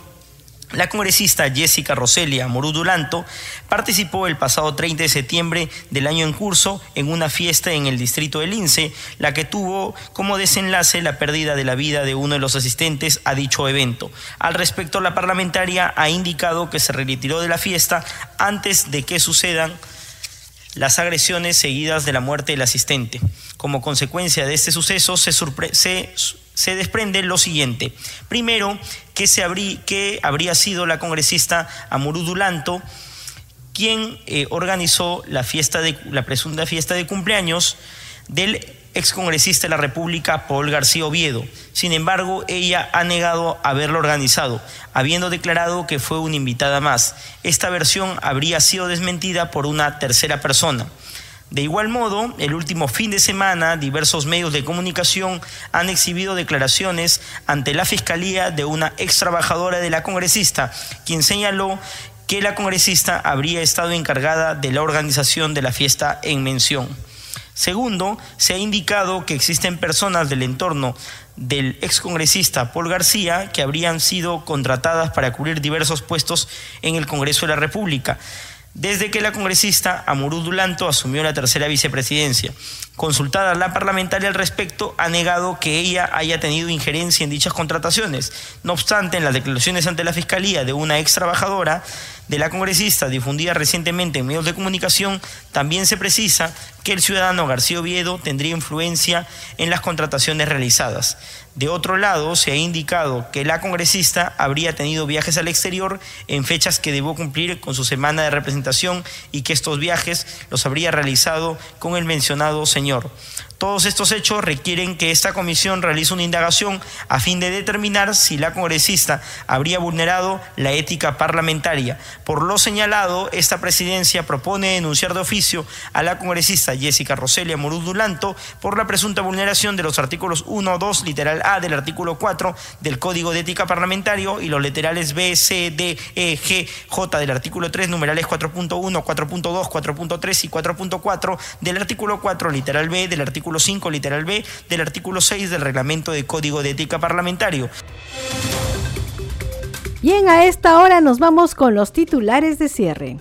la congresista Jessica Roselia Morudulanto participó el pasado 30 de septiembre del año en curso en una fiesta en el distrito de Lince, la que tuvo como desenlace la pérdida de la vida de uno de los asistentes a dicho evento. Al respecto, la parlamentaria ha indicado que se retiró de la fiesta antes de que sucedan las agresiones seguidas de la muerte del asistente. Como consecuencia de este suceso se, se, desprende lo siguiente. Primero, que, se que habría sido la congresista Amurudulanto quien eh, organizó la, fiesta de, la presunta fiesta de cumpleaños del excongresista de la República, Paul García Oviedo. Sin embargo, ella ha negado haberlo organizado, habiendo declarado que fue una invitada más. Esta versión habría sido desmentida por una tercera persona. De igual modo, el último fin de semana, diversos medios de comunicación han exhibido declaraciones ante la Fiscalía de una ex trabajadora de la congresista, quien señaló que la congresista habría estado encargada de la organización de la fiesta en mención. Segundo, se ha indicado que existen personas del entorno del excongresista Paul García que habrían sido contratadas para cubrir diversos puestos en el Congreso de la República desde que la congresista Amurú Dulanto asumió la tercera vicepresidencia. Consultada la parlamentaria al respecto, ha negado que ella haya tenido injerencia en dichas contrataciones. No obstante, en las declaraciones ante la Fiscalía de una ex trabajadora de la congresista difundida recientemente en medios de comunicación, también se precisa que el ciudadano García Oviedo tendría influencia en las contrataciones realizadas. De otro lado, se ha indicado que la congresista habría tenido viajes al exterior en fechas que debió cumplir con su semana de representación y que estos viajes los habría realizado con el mencionado señor. Señor. Todos estos hechos requieren que esta comisión realice una indagación a fin de determinar si la congresista habría vulnerado la ética parlamentaria. Por lo señalado, esta presidencia propone denunciar de oficio a la congresista Jessica Roselia Morudulanto por la presunta vulneración de los artículos 1, 2, literal A del artículo 4 del Código de Ética Parlamentario y los literales B, C, D, E, G, J del artículo 3, numerales 4.1, 4.2, 4.3 y 4.4 del artículo 4, literal B del artículo artículo 5, literal B, del artículo 6 del reglamento de Código de Ética Parlamentario. Bien, a esta hora nos vamos con los titulares de cierre.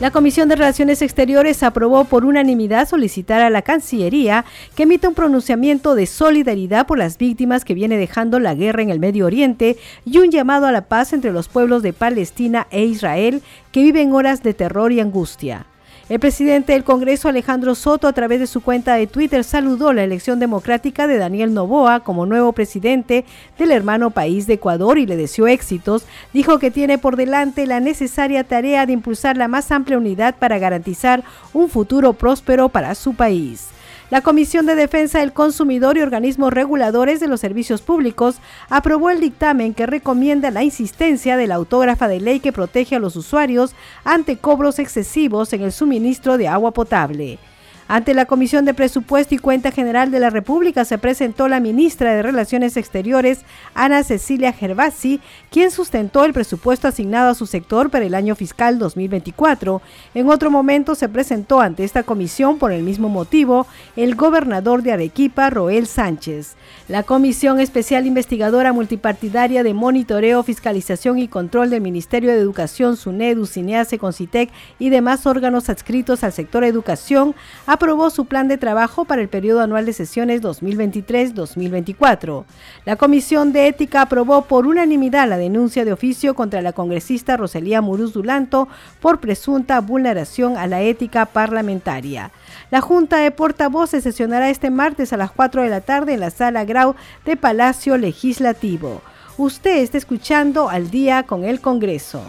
La Comisión de Relaciones Exteriores aprobó por unanimidad solicitar a la Cancillería que emita un pronunciamiento de solidaridad por las víctimas que viene dejando la guerra en el Medio Oriente y un llamado a la paz entre los pueblos de Palestina e Israel que viven horas de terror y angustia. El presidente del Congreso, Alejandro Soto, a través de su cuenta de Twitter, saludó la elección democrática de Daniel Novoa como nuevo presidente del hermano país de Ecuador y le deseó éxitos. Dijo que tiene por delante la necesaria tarea de impulsar la más amplia unidad para garantizar un futuro próspero para su país. La Comisión de Defensa del Consumidor y organismos reguladores de los servicios públicos aprobó el dictamen que recomienda la insistencia de la autógrafa de ley que protege a los usuarios ante cobros excesivos en el suministro de agua potable. Ante la Comisión de Presupuesto y Cuenta General de la República se presentó la ministra de Relaciones Exteriores, Ana Cecilia Gervasi, quien sustentó el presupuesto asignado a su sector para el año fiscal 2024. En otro momento se presentó ante esta comisión por el mismo motivo el gobernador de Arequipa, Roel Sánchez. La Comisión Especial Investigadora Multipartidaria de Monitoreo, Fiscalización y Control del Ministerio de Educación, SUNEDU, CINEACE, CONCITEC y demás órganos adscritos al sector educación aprobó su plan de trabajo para el periodo anual de sesiones 2023-2024. La Comisión de Ética aprobó por unanimidad la denuncia de oficio contra la congresista Roselía Muruz Dulanto por presunta vulneración a la ética parlamentaria. La Junta de Portavoces sesionará este martes a las 4 de la tarde en la Sala Grau de Palacio Legislativo. Usted está escuchando al día con el Congreso.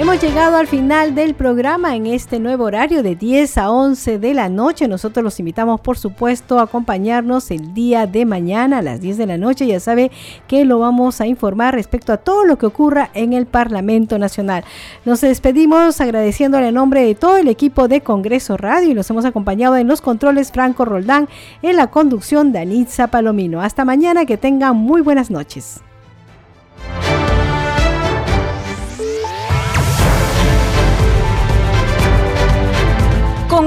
Hemos llegado al final del programa en este nuevo horario de 10 a 11 de la noche. Nosotros los invitamos, por supuesto, a acompañarnos el día de mañana a las 10 de la noche. Ya sabe que lo vamos a informar respecto a todo lo que ocurra en el Parlamento Nacional. Nos despedimos agradeciéndole a nombre de todo el equipo de Congreso Radio y nos hemos acompañado en los controles Franco Roldán, en la conducción Danitza Palomino. Hasta mañana, que tengan muy buenas noches.